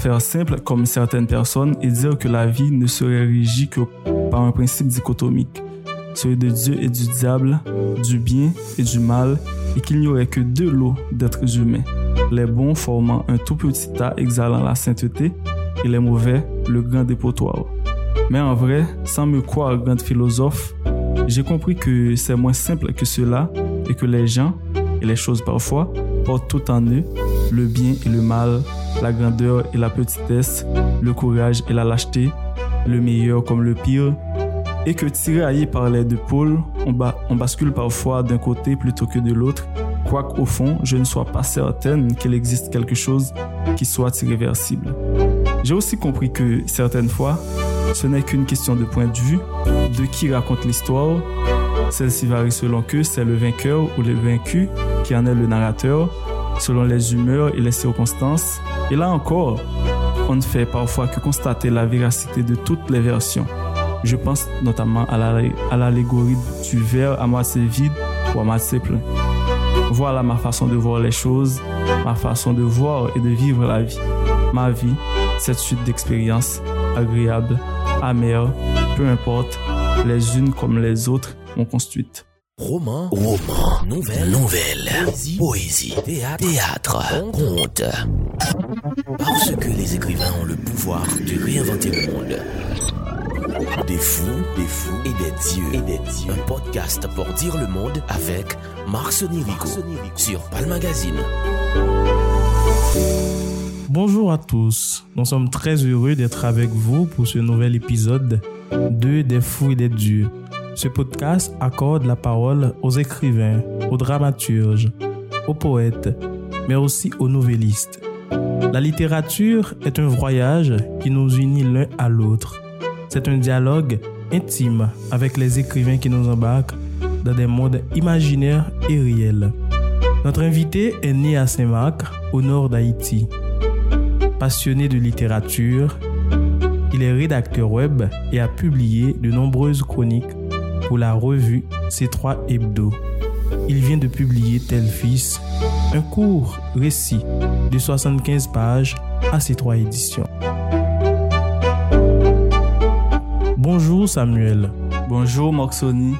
faire simple comme certaines personnes et dire que la vie ne serait régie que par un principe dichotomique, celui de Dieu et du diable, du bien et du mal, et qu'il n'y aurait que deux lots d'êtres humains, les bons formant un tout petit tas exhalant la sainteté, et les mauvais le grand dépotoir. Mais en vrai, sans me croire grand philosophe, j'ai compris que c'est moins simple que cela et que les gens, et les choses parfois, portent tout en eux, le bien et le mal, la grandeur et la petitesse, le courage et la lâcheté, le meilleur comme le pire, et que tiraillé par les deux pôles, on, on bascule parfois d'un côté plutôt que de l'autre, quoique au fond, je ne sois pas certaine qu'il existe quelque chose qui soit irréversible. J'ai aussi compris que certaines fois, ce n'est qu'une question de point de vue, de qui raconte l'histoire. Celle-ci varie selon que c'est le vainqueur ou le vaincu qui en est le narrateur, selon les humeurs et les circonstances. Et là encore, on ne fait parfois que constater la véracité de toutes les versions. Je pense notamment à l'allégorie du verre à moitié vide ou à moitié plein. Voilà ma façon de voir les choses, ma façon de voir et de vivre la vie. Ma vie, cette suite d'expériences agréables, amères, peu importe, les unes comme les autres m'ont construite. Roman, roman, nouvelle, nouvelle, poésie, poésie. Théâtre, théâtre, conte. Parce que les écrivains ont le pouvoir de réinventer le monde. Des fous, des fous et des dieux, et des dieux. Un podcast pour dire le monde avec Marc Sonirico sur Palmagazine. Bonjour à tous, nous sommes très heureux d'être avec vous pour ce nouvel épisode de Des fous et des dieux. Ce podcast accorde la parole aux écrivains, aux dramaturges, aux poètes, mais aussi aux nouvellistes. La littérature est un voyage qui nous unit l'un à l'autre. C'est un dialogue intime avec les écrivains qui nous embarquent dans des mondes imaginaires et réels. Notre invité est né à Saint-Marc, au nord d'Haïti. Passionné de littérature, il est rédacteur web et a publié de nombreuses chroniques pour la revue C3 Hebdo. Il vient de publier Tel Fils, un court récit de 75 pages à C3 Éditions. Bonjour Samuel. Bonjour Moxoni.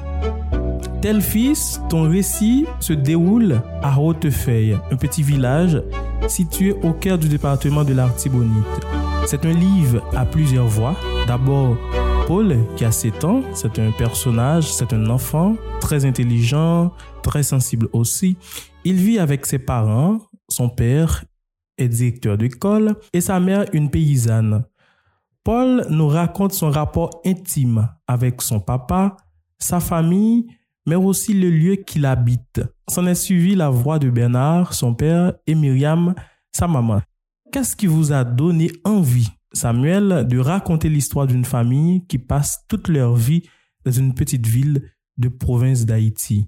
Tel fils, ton récit se déroule à Hautefeuille, un petit village situé au cœur du département de l'Artibonite. C'est un livre à plusieurs voix. D'abord, Paul, qui a 7 ans, c'est un personnage, c'est un enfant très intelligent, très sensible aussi. Il vit avec ses parents, son père est directeur d'école et sa mère une paysanne. Paul nous raconte son rapport intime avec son papa, sa famille, mais aussi le lieu qu'il habite. S'en est suivi la voix de Bernard, son père, et Myriam, sa maman. Qu'est-ce qui vous a donné envie, Samuel, de raconter l'histoire d'une famille qui passe toute leur vie dans une petite ville de province d'Haïti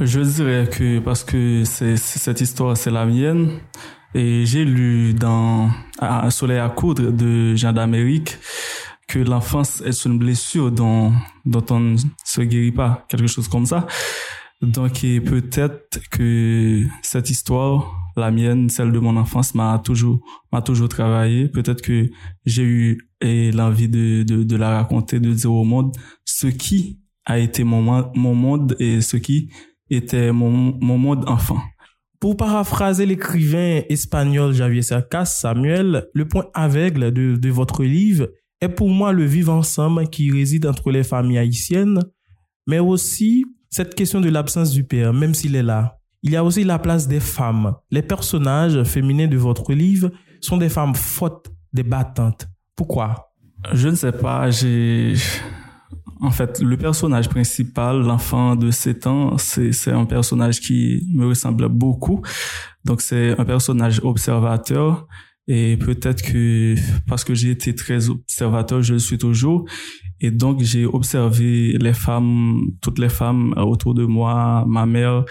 Je dirais que parce que cette histoire, c'est la mienne. Et j'ai lu dans Un soleil à coudre de Jean d'Amérique que l'enfance est une blessure dont, dont on ne se guérit pas, quelque chose comme ça. Donc, peut-être que cette histoire, la mienne, celle de mon enfance, m'a toujours, m'a toujours travaillé. Peut-être que j'ai eu l'envie de, de, de, la raconter, de dire au monde ce qui a été mon, mon monde et ce qui était mon, mon monde enfant. Pour paraphraser l'écrivain espagnol Javier Cercas, Samuel, le point aveugle de, de votre livre est pour moi le vivre ensemble qui réside entre les familles haïtiennes, mais aussi cette question de l'absence du père, même s'il est là. Il y a aussi la place des femmes. Les personnages féminins de votre livre sont des femmes fortes, des battantes. Pourquoi? Je ne sais pas. J'ai en fait, le personnage principal, l'enfant de 7 ans, c'est un personnage qui me ressemble beaucoup. Donc, c'est un personnage observateur et peut-être que parce que j'ai été très observateur, je le suis toujours. Et donc, j'ai observé les femmes, toutes les femmes autour de moi, ma mère,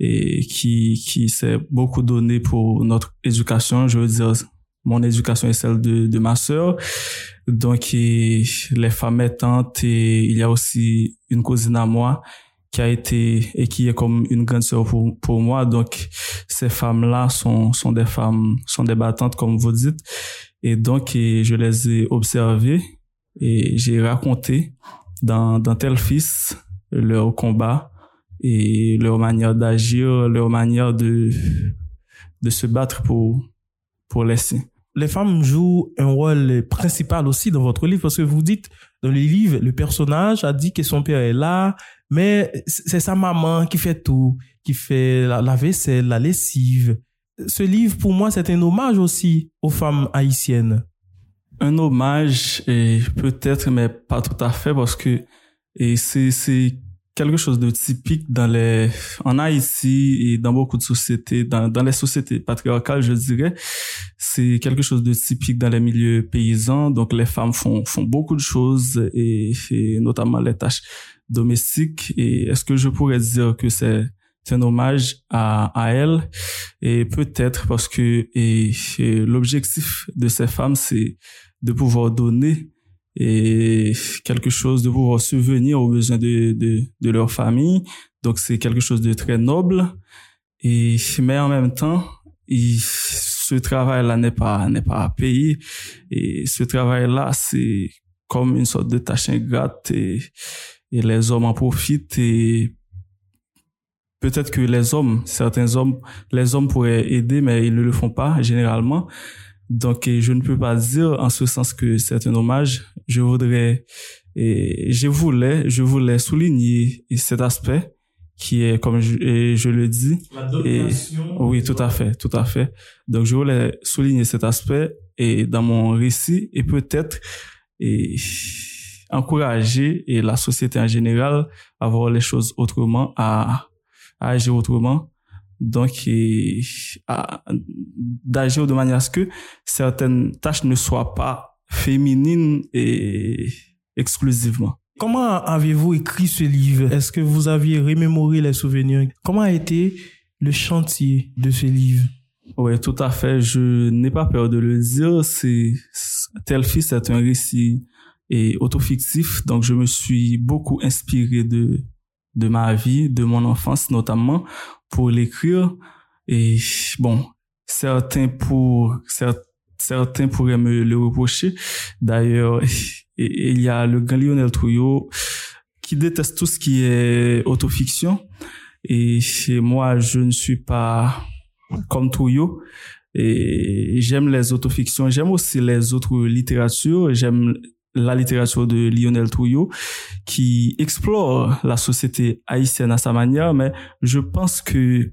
et qui, qui s'est beaucoup donné pour notre éducation. Je veux dire, mon éducation est celle de, de ma sœur. Donc, les femmes étantes et il y a aussi une cousine à moi qui a été et qui est comme une grande sœur pour, pour moi. Donc, ces femmes-là sont, sont des femmes, sont des battantes, comme vous dites. Et donc, je les ai observés et j'ai raconté dans, dans tel fils leur combat et leur manière d'agir, leur manière de, de se battre pour, pour laisser. Les femmes jouent un rôle principal aussi dans votre livre parce que vous dites dans le livre, le personnage a dit que son père est là, mais c'est sa maman qui fait tout, qui fait la, la vaisselle, la lessive. Ce livre, pour moi, c'est un hommage aussi aux femmes haïtiennes. Un hommage, et peut-être, mais pas tout à fait, parce que et c'est quelque chose de typique dans les, en Haïti et dans beaucoup de sociétés, dans, dans les sociétés patriarcales, je dirais. C'est quelque chose de typique dans les milieux paysans. Donc, les femmes font, font beaucoup de choses et, notamment les tâches domestiques. Et est-ce que je pourrais dire que c'est, un hommage à, à elles? Et peut-être parce que et l'objectif de ces femmes c'est de pouvoir donner et quelque chose de pouvoir subvenir aux besoins de, de, de leur famille. Donc c'est quelque chose de très noble. Et, mais en même temps, ce travail-là n'est pas, n'est pas payé. Et ce travail-là, c'est comme une sorte de tâche ingrate et, et les hommes en profitent et peut-être que les hommes, certains hommes, les hommes pourraient aider, mais ils ne le font pas généralement. Donc, je ne peux pas dire en ce sens que c'est un hommage. Je voudrais, et je voulais, je voulais souligner cet aspect qui est, comme je, je le dis. et, oui, tout à fait, tout à fait. Donc, je voulais souligner cet aspect et dans mon récit et peut-être et encourager et la société en général à voir les choses autrement, à, à agir autrement donc d'agir de manière à ce que certaines tâches ne soient pas féminines et exclusivement. Comment avez-vous écrit ce livre? Est-ce que vous aviez remémoré les souvenirs? Comment a été le chantier de ce livre? Oui, tout à fait. Je n'ai pas peur de le dire. C'est tel fils est un récit et autofictif, donc je me suis beaucoup inspiré de de ma vie, de mon enfance notamment, pour l'écrire. Et bon, certains pour certains pourraient me le reprocher. D'ailleurs, il y a le grand Lionel Trouillot qui déteste tout ce qui est autofiction. Et chez moi, je ne suis pas comme Trouillot. Et j'aime les autofictions. J'aime aussi les autres littératures. J'aime la littérature de Lionel Trouillot qui explore la société haïtienne à sa manière, mais je pense que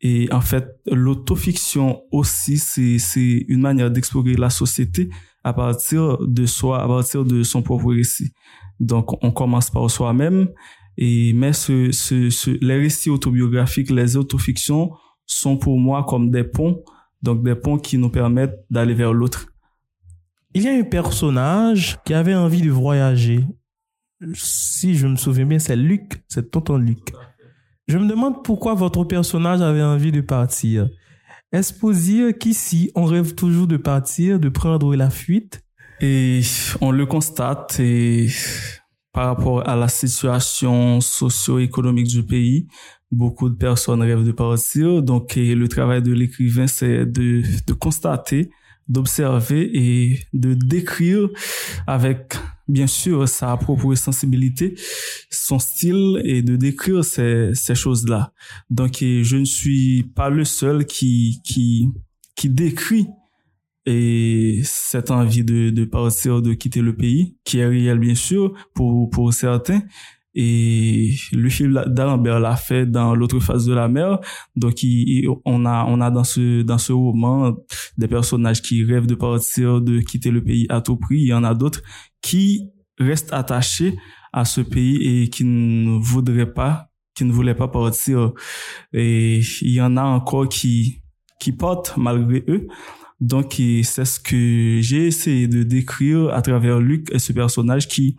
et en fait l'autofiction aussi c'est c'est une manière d'explorer la société à partir de soi, à partir de son propre récit. Donc on commence par soi-même et mais ce, ce, ce les récits autobiographiques, les autofictions sont pour moi comme des ponts, donc des ponts qui nous permettent d'aller vers l'autre. Il y a un personnage qui avait envie de voyager. Si je me souviens bien, c'est Luc, c'est tonton Luc. Je me demande pourquoi votre personnage avait envie de partir. Est-ce pour dire qu'ici, on rêve toujours de partir, de prendre la fuite? Et on le constate et par rapport à la situation socio-économique du pays, beaucoup de personnes rêvent de partir. Donc, le travail de l'écrivain, c'est de, de constater d'observer et de décrire avec bien sûr sa propre sensibilité, son style et de décrire ces, ces choses-là. Donc je ne suis pas le seul qui qui qui décrit et cette envie de, de partir, de quitter le pays, qui est réel bien sûr pour pour certains, et le film d'Alembert l'a fait dans l'autre face de la mer. Donc, on a, on a dans ce, dans ce roman des personnages qui rêvent de partir, de quitter le pays à tout prix. Il y en a d'autres qui restent attachés à ce pays et qui ne voudraient pas, qui ne voulaient pas partir. Et il y en a encore qui, qui partent malgré eux. Donc, c'est ce que j'ai essayé de décrire à travers Luc et ce personnage qui,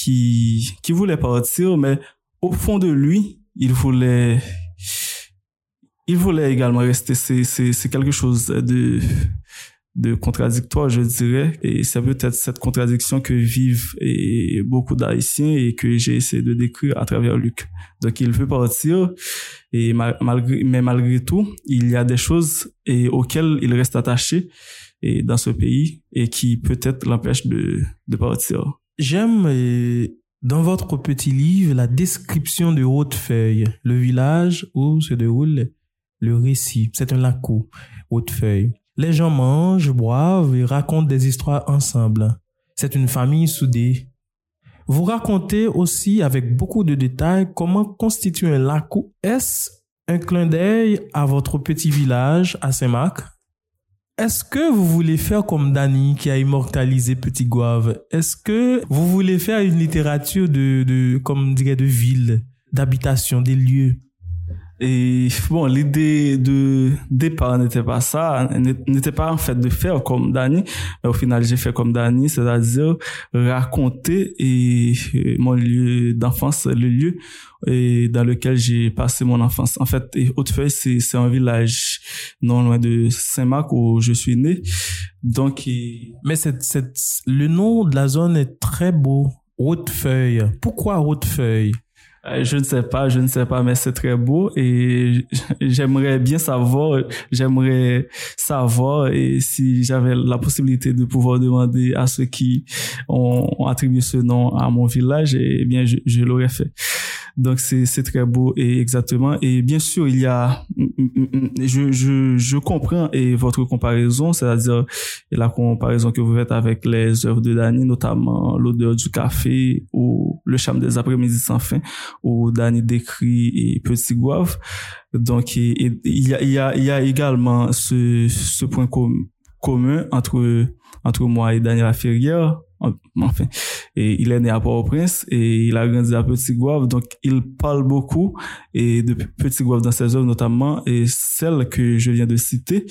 qui, qui voulait partir, mais au fond de lui, il voulait, il voulait également rester. C'est, quelque chose de, de contradictoire, je dirais. Et c'est peut-être cette contradiction que vivent et beaucoup d'Haïtiens et que j'ai essayé de décrire à travers Luc. Donc, il veut partir, et malgré, mais malgré tout, il y a des choses auxquelles il reste attaché. et dans ce pays et qui peut-être l'empêche de, de partir. J'aime euh, dans votre petit livre la description de Hautefeuille, le village où se déroule le récit. C'est un lacou, Hautefeuille. Les gens mangent, boivent et racontent des histoires ensemble. C'est une famille soudée. Vous racontez aussi avec beaucoup de détails comment constitue un lacou. Est-ce un clin d'œil à votre petit village à Saint-Marc? Est-ce que vous voulez faire comme Dany qui a immortalisé Petit Gouave Est-ce que vous voulez faire une littérature de, de comme dirait, de ville, d'habitation, des lieux? Et bon, l'idée de départ n'était pas ça, n'était pas en fait de faire comme Dani, mais au final j'ai fait comme Dani, c'est-à-dire raconter mon lieu d'enfance, le lieu dans lequel j'ai passé mon enfance. En fait, Hautefeuille, c'est un village non loin de Saint-Marc où je suis né. Donc, mais c'est c'est le nom de la zone est très beau. Hautefeuille. Pourquoi Hautefeuille? Je ne sais pas, je ne sais pas, mais c'est très beau et j'aimerais bien savoir, j'aimerais savoir et si j'avais la possibilité de pouvoir demander à ceux qui ont, attribué ce nom à mon village, eh bien, je, je l'aurais fait. Donc c'est c'est très beau et exactement. Et bien sûr il y a je je je comprends et votre comparaison c'est-à-dire la comparaison que vous faites avec les œuvres de Dany notamment l'odeur du café ou le charme des après-midi sans fin où Dany décrit et Petit Gouave. Donc il y a il y a il y a également ce ce point commun entre entre moi et Daniel Laferrière enfin, il est né à Port-au-Prince et il a grandi à Petit Gouave, donc il parle beaucoup et de Petit Gouave dans ses œuvres notamment et celle que je viens de citer.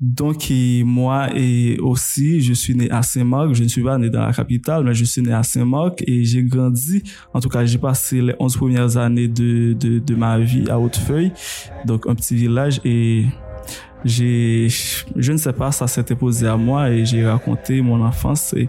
Donc moi et aussi je suis né à Saint-Marc, je ne suis pas né dans la capitale mais je suis né à Saint-Marc et j'ai grandi, en tout cas j'ai passé les 11 premières années de, de, de ma vie à Hautefeuille, donc un petit village. Et j'ai, je ne sais pas, ça s'était posé à moi et j'ai raconté mon enfance et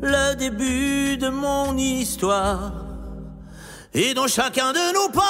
le début de mon histoire. Et dans chacun de nos pas,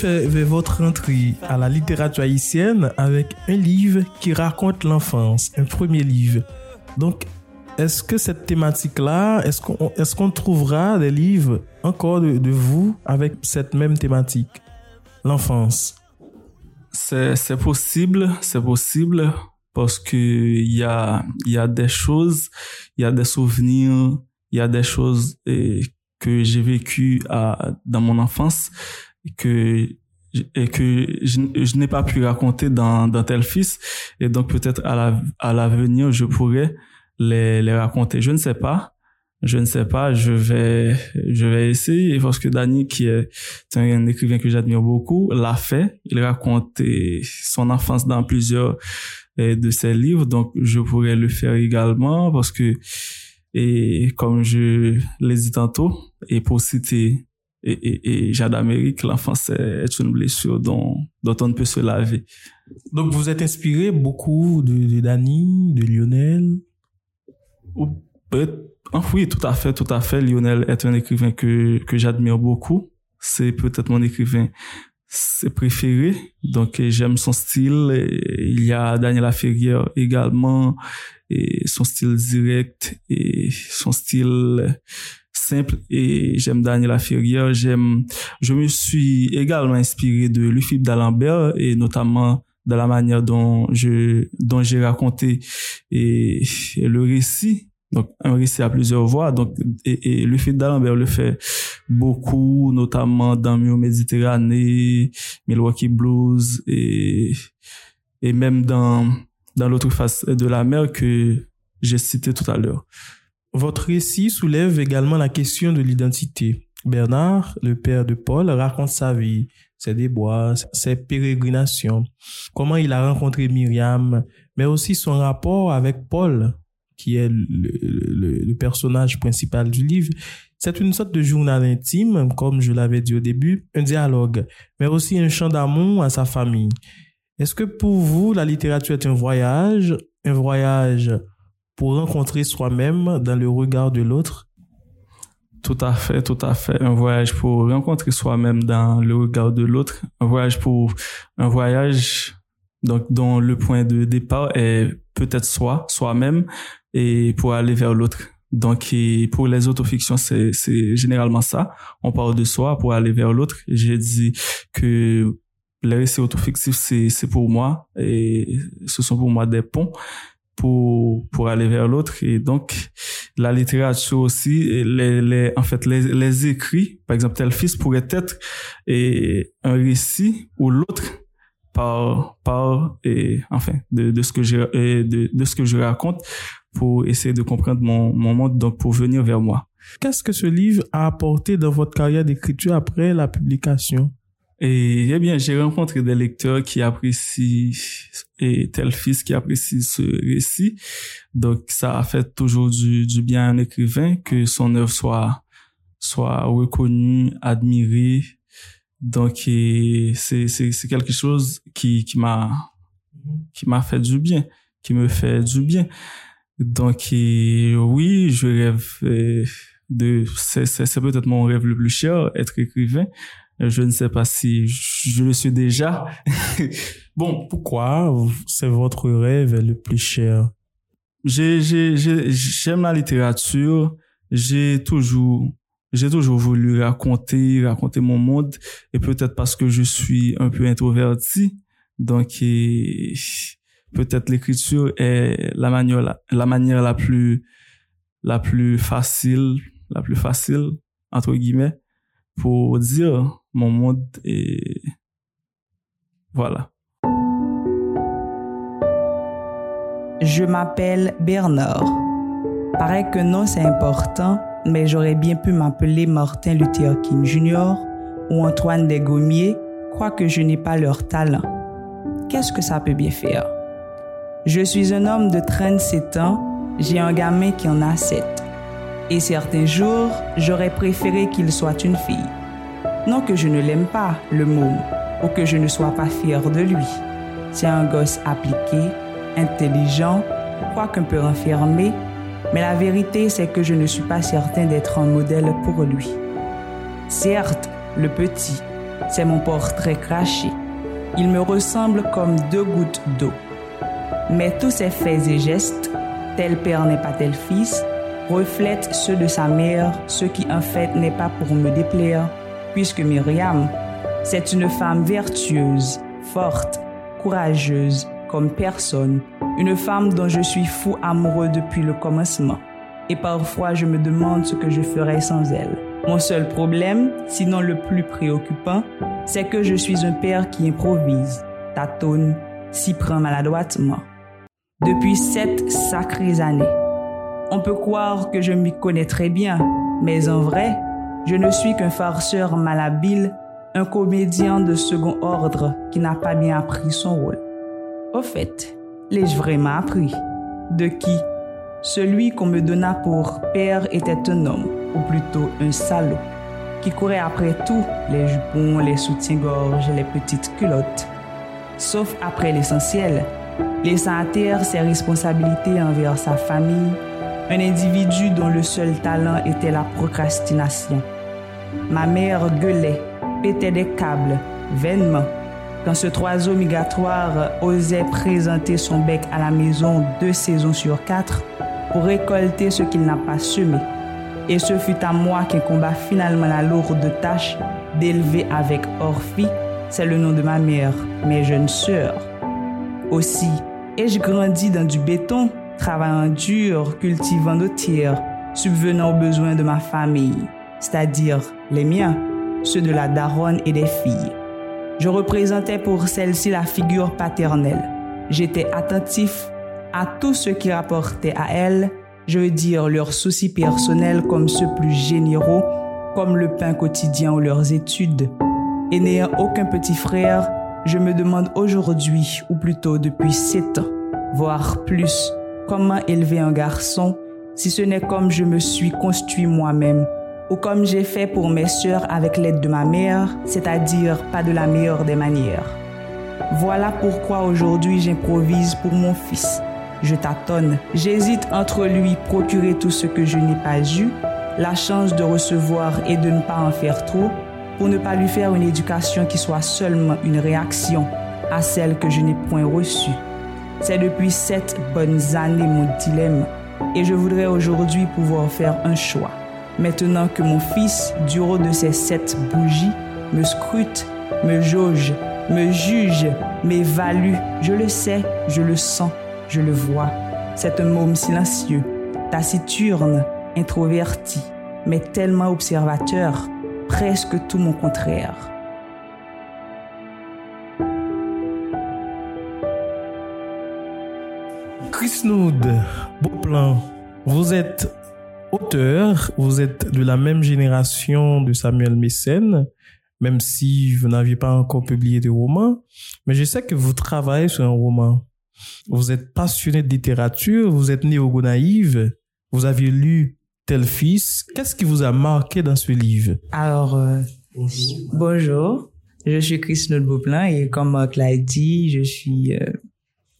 fait, votre entrée à la littérature haïtienne avec un livre qui raconte l'enfance, un premier livre. Donc, est-ce que cette thématique-là, est-ce qu'on est qu'on trouvera des livres encore de, vous avec cette même thématique, l'enfance. C'est possible, c'est possible parce que il y a, y a des choses, il y a des souvenirs il y a des choses et, que j'ai vécues dans mon enfance que et que je, je n'ai pas pu raconter dans, dans tel fils. Et donc peut-être à la à l'avenir je pourrais les, les raconter. Je ne sais pas. Je ne sais pas. Je vais je vais essayer parce que Dany qui est un écrivain que j'admire beaucoup l'a fait. Il raconte son enfance dans plusieurs de ses livres. Donc je pourrais le faire également parce que et comme je l'ai dit tantôt, et pour citer et, et, et Jade Amérique, l'enfance est une blessure dont, dont on ne peut se laver. Donc vous êtes inspiré beaucoup de, de Dany, de Lionel? Ou oui, tout à fait, tout à fait. Lionel est un écrivain que, que j'admire beaucoup. C'est peut-être mon écrivain préféré. Donc j'aime son style. il y a Daniel Laferrière également et son style direct et son style simple et j'aime Daniela Ferrier. J'aime, je me suis également inspiré de Luffy d'Alembert et notamment dans la manière dont je, dont j'ai raconté et, le récit. Donc, un récit à plusieurs voix. Donc, et, et le d'Alembert le fait beaucoup, notamment dans Mio Méditerranée, Milwaukee Blues et, et même dans, dans l'autre face de la mer que j'ai cité tout à l'heure. Votre récit soulève également la question de l'identité. Bernard, le père de Paul, raconte sa vie, ses déboires, ses pérégrinations, comment il a rencontré Myriam, mais aussi son rapport avec Paul, qui est le, personnage principal du livre. C'est une sorte de journal intime, comme je l'avais dit au début, un dialogue, mais aussi un chant d'amour à sa famille. Est-ce que pour vous, la littérature est un voyage, un voyage pour rencontrer soi-même dans le regard de l'autre tout à fait, tout à fait. Un voyage pour rencontrer soi-même dans le regard de l'autre. Un voyage pour, un voyage, donc, dont le point de départ est peut-être soi, soi-même, et pour aller vers l'autre. Donc, pour les autofictions, c'est, c'est généralement ça. On parle de soi pour aller vers l'autre. J'ai dit que les récits autofictifs, c'est, c'est pour moi et ce sont pour moi des ponts pour pour aller vers l'autre. Et donc la littérature aussi les, les en fait les, les écrits par exemple tel fils pourrait être et un récit ou l'autre par par et enfin de, de ce que je de, de ce que je raconte pour essayer de comprendre mon mon monde donc pour venir vers moi. Qu'est-ce que ce livre a apporté dans votre carrière d'écriture après la publication? Et eh bien, j'ai rencontré des lecteurs qui apprécient et tel fils qui apprécie ce récit. Donc, ça a fait toujours du, du bien à un écrivain que son œuvre soit soit reconnue, admirée. Donc, c'est c'est quelque chose qui qui m'a qui m'a fait du bien, qui me fait du bien. Donc, oui, je rêve de c'est c'est peut-être mon rêve le plus cher, être écrivain. Je ne sais pas si je le suis déjà. bon, pourquoi c'est votre rêve le plus cher? J'aime la littérature. J'ai toujours, j'ai toujours voulu raconter, raconter mon monde. Et peut-être parce que je suis un peu introverti. Donc, peut-être l'écriture est la manière, la, la manière la plus, la plus facile, la plus facile, entre guillemets, pour dire mon monde et voilà. Je m'appelle Bernard. Paraît que non, c'est important, mais j'aurais bien pu m'appeler Martin Luther King Jr. ou Antoine Desgommiers, quoique je n'ai pas leur talent. Qu'est-ce que ça peut bien faire? Je suis un homme de 37 ans, j'ai un gamin qui en a 7. Et certains jours, j'aurais préféré qu'il soit une fille. Non que je ne l'aime pas, le môme, ou que je ne sois pas fier de lui. C'est un gosse appliqué, intelligent, quoiqu'un peu renfermé, mais la vérité c'est que je ne suis pas certain d'être un modèle pour lui. Certes, le petit, c'est mon portrait craché. Il me ressemble comme deux gouttes d'eau. Mais tous ses faits et gestes, tel père n'est pas tel fils, reflètent ceux de sa mère, ce qui en fait n'est pas pour me déplaire, puisque Myriam, c'est une femme vertueuse, forte, courageuse, comme personne, une femme dont je suis fou amoureux depuis le commencement. Et parfois je me demande ce que je ferais sans elle. Mon seul problème, sinon le plus préoccupant, c'est que je suis un père qui improvise, tâtonne, s'y prend maladroitement. Depuis sept sacrées années. On peut croire que je m'y connais très bien, mais en vrai, je ne suis qu'un farceur malhabile, un comédien de second ordre qui n'a pas bien appris son rôle. Au fait, l'ai-je vraiment appris? De qui? Celui qu'on me donna pour père était un homme, ou plutôt un salaud, qui courait après tout, les jupons, les soutiens-gorge, les petites culottes. Sauf après l'essentiel, laissant à terre ses responsabilités envers sa famille, un individu dont le seul talent était la procrastination. Ma mère gueulait, pétait des câbles, vainement, quand ce oiseau migratoire osait présenter son bec à la maison deux saisons sur quatre pour récolter ce qu'il n'a pas semé. Et ce fut à moi qu'un combat finalement la lourde tâche d'élever avec Orphi, c'est le nom de ma mère, mes jeunes sœurs. Aussi, ai-je grandi dans du béton, travaillant dur, cultivant nos tirs, subvenant aux besoins de ma famille, c'est-à-dire les miens, ceux de la daronne et des filles. Je représentais pour celle-ci la figure paternelle. J'étais attentif à tout ce qui rapportait à elle, je veux dire leurs soucis personnels comme ceux plus généraux, comme le pain quotidien ou leurs études. Et n'ayant aucun petit frère, je me demande aujourd'hui, ou plutôt depuis sept ans, voire plus, comment élever un garçon si ce n'est comme je me suis construit moi-même ou comme j'ai fait pour mes sœurs avec l'aide de ma mère, c'est-à-dire pas de la meilleure des manières. Voilà pourquoi aujourd'hui j'improvise pour mon fils. Je tâtonne, j'hésite entre lui procurer tout ce que je n'ai pas eu, la chance de recevoir et de ne pas en faire trop, pour ne pas lui faire une éducation qui soit seulement une réaction à celle que je n'ai point reçue. C'est depuis sept bonnes années mon dilemme et je voudrais aujourd'hui pouvoir faire un choix. Maintenant que mon fils, du de ces sept bougies, me scrute, me jauge, me juge, m'évalue, je le sais, je le sens, je le vois. C'est un môme silencieux, taciturne, introverti, mais tellement observateur, presque tout mon contraire. Chris Noud, beau plan. Vous êtes auteur, vous êtes de la même génération de Samuel Mécène, même si vous n'aviez pas encore publié de roman, mais je sais que vous travaillez sur un roman. Vous êtes passionné de littérature, vous êtes néo-naïve, vous aviez lu Tel Fils. Qu'est-ce qui vous a marqué dans ce livre? Alors, euh, bonjour. je suis Chris Beauplan et comme Marc l'a dit, je suis euh,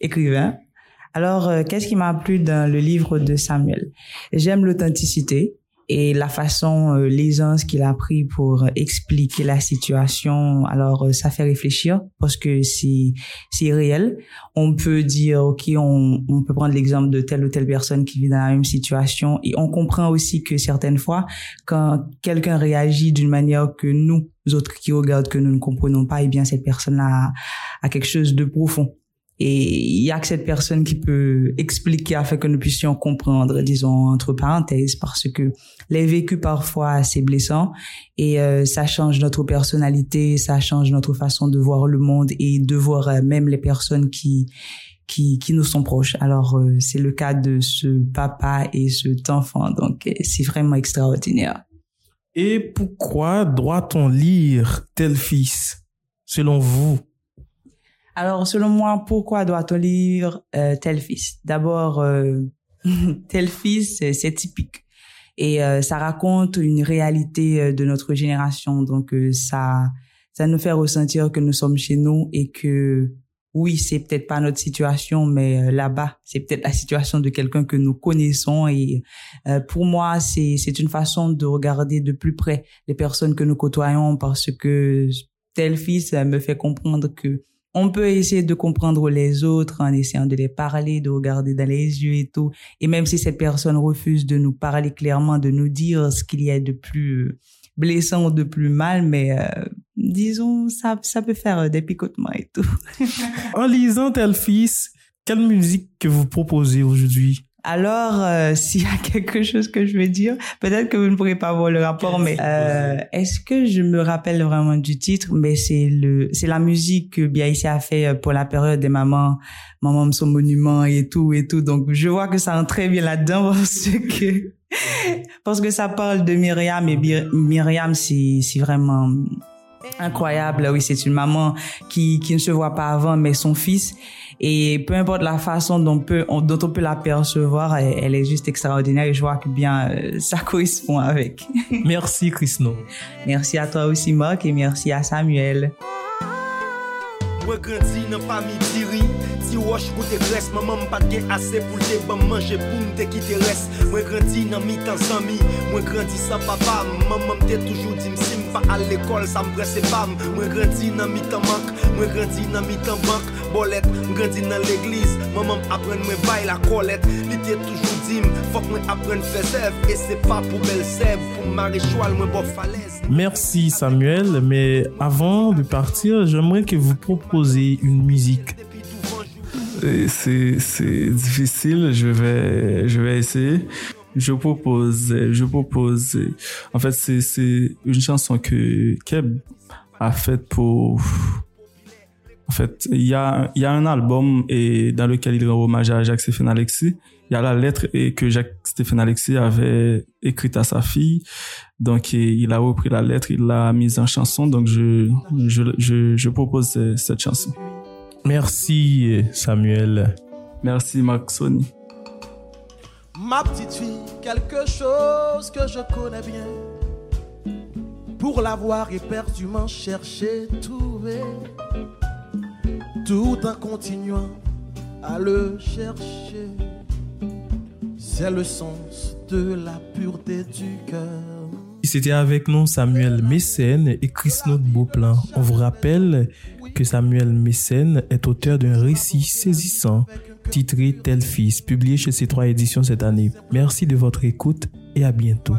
écrivain. Alors, euh, qu'est-ce qui m'a plu dans le livre de Samuel? J'aime l'authenticité et la façon, euh, l'aisance qu'il a pris pour expliquer la situation. Alors, euh, ça fait réfléchir parce que c'est c'est réel. On peut dire, ok, on, on peut prendre l'exemple de telle ou telle personne qui vit dans la même situation et on comprend aussi que certaines fois, quand quelqu'un réagit d'une manière que nous autres qui regardent que nous ne comprenons pas, eh bien cette personne a, a quelque chose de profond. Et il y a que cette personne qui peut expliquer afin que nous puissions comprendre, disons entre parenthèses, parce que les vécus parfois c'est blessant et euh, ça change notre personnalité, ça change notre façon de voir le monde et de voir euh, même les personnes qui qui, qui nous sont proches. Alors euh, c'est le cas de ce papa et cet enfant, donc c'est vraiment extraordinaire. Et pourquoi doit-on lire tel fils, selon vous? Alors, selon moi, pourquoi doit-on lire euh, tel fils? D'abord, euh, tel fils, c'est typique. Et euh, ça raconte une réalité de notre génération. Donc, ça, ça nous fait ressentir que nous sommes chez nous et que oui, c'est peut-être pas notre situation, mais là-bas, c'est peut-être la situation de quelqu'un que nous connaissons. Et pour moi, c'est c'est une façon de regarder de plus près les personnes que nous côtoyons parce que tel fils me fait comprendre que on peut essayer de comprendre les autres en essayant de les parler, de regarder dans les yeux et tout. Et même si cette personne refuse de nous parler clairement, de nous dire ce qu'il y a de plus blessant ou de plus mal, mais euh, disons, ça, ça peut faire des picotements et tout. en lisant tel fils, quelle musique que vous proposez aujourd'hui? Alors, euh, s'il y a quelque chose que je veux dire, peut-être que vous ne pourrez pas voir le rapport, mais euh, est-ce que je me rappelle vraiment du titre? Mais c'est le, c'est la musique que Biaïssi a fait euh, pour la période des mamans, maman son monument et tout et tout. Donc, je vois que ça entre très bien là-dedans parce que parce que ça parle de Myriam et Myriam, c'est c'est vraiment incroyable. Oui, c'est une maman qui qui ne se voit pas avant, mais son fils et peu importe la façon dont, peut, on, dont on peut l'apercevoir, elle, elle, est juste extraordinaire et je vois que bien euh, ça correspond avec. merci Chrisno. Merci à toi aussi Marc et merci à Samuel. Moi grandi dans famille Thierry Si wash pour te graisse Maman pas de assez pour te ban manger pour me te quitter reste Moi grandi dans mi temps amis Moi grandi sans papa Maman m'te toujours dit si pas à l'école ça me presse pas. Moi grandi dans mi temps manque. Moi grandi dans mi temps banque. Bolet M grandi nan maman m apren mwen bay la kolet Li te toujou dim, fok mwen apren fezev E se pa pou bel sev, pou maréchoual mwen bo falez Merci Samuel, mais avant de partir, j'aimerais que vous proposiez une musique. C'est c'est difficile, je vais, je vais essayer. Je propose, je propose. En fait, c'est c'est une chanson que Keb a faite pour. En fait, il y a, il y a un album et dans lequel il rend hommage à Jacques-Stéphane Alexis. Il y a la lettre et que Jacques-Stéphane Alexis avait écrite à sa fille. Donc, il a repris la lettre, il l'a mise en chanson. Donc, je, je, je, je propose ce- cette chanson. Merci Samuel. Merci, Marc Sony. Ma petite fille, quelque chose que je connais bien. Pour l'avoir éperdument cherché, trouvé. Tout en continuant à le chercher. C'est le sens de la pureté du cœur. C'était avec nous Samuel Mécène et Christophe Beauplan. On vous rappelle que Samuel Mécène est auteur d'un récit saisissant titré Tel fils, publié chez C3 Éditions cette année. Merci de votre écoute et à bientôt.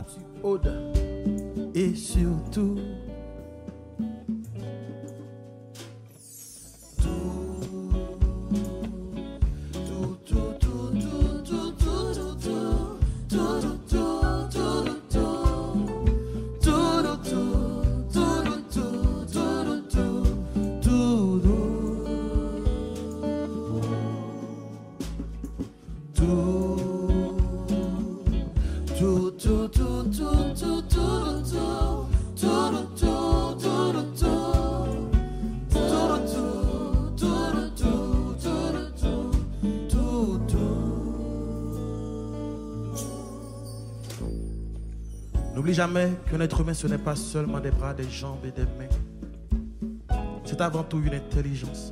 Ce n'est pas seulement des bras, des jambes et des mains. C'est avant tout une intelligence.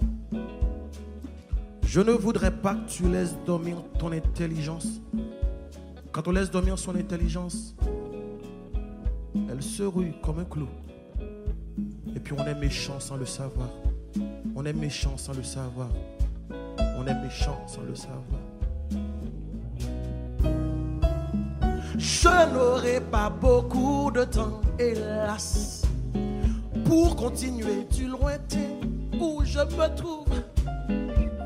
Je ne voudrais pas que tu laisses dormir ton intelligence. Quand on laisse dormir son intelligence, elle se rue comme un clou. Et puis on est méchant sans le savoir. On est méchant sans le savoir. On est méchant sans le savoir. Je n'aurai pas beaucoup de temps, hélas, pour continuer du lointain où je me trouve.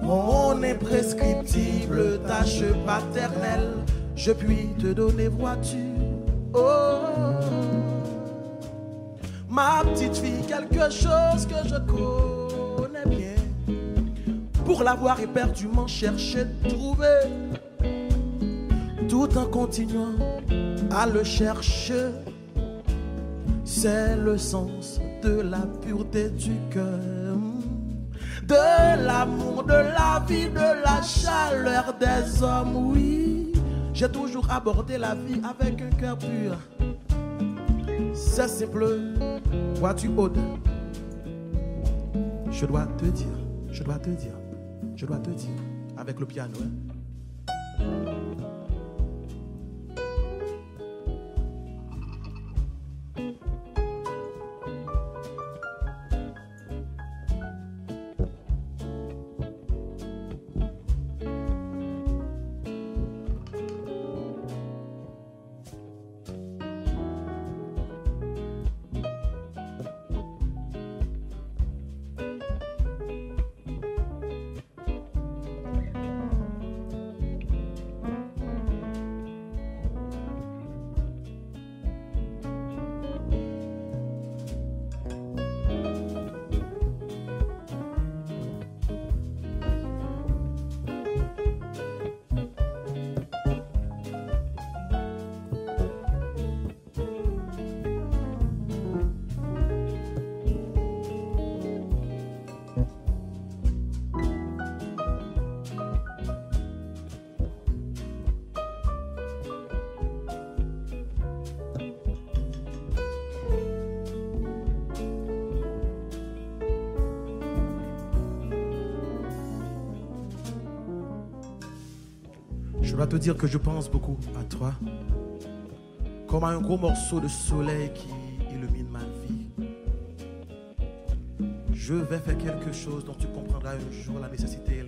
Mon imprescriptible tâche paternelle, je puis te donner vois-tu. Oh, ma petite fille, quelque chose que je connais bien. Pour l'avoir éperdument cherché, trouvé tout en continuant à le chercher. C'est le sens de la pureté du cœur, de l'amour, de la vie, de la chaleur des hommes, oui. J'ai toujours abordé la vie avec un cœur pur. C'est simple, vois-tu, Aude? Je dois te dire, je dois te dire, je dois te dire, avec le piano. hein. Te dire que je pense beaucoup à toi. Comme à un gros morceau de soleil qui illumine ma vie. Je vais faire quelque chose dont tu comprendras un jour la nécessité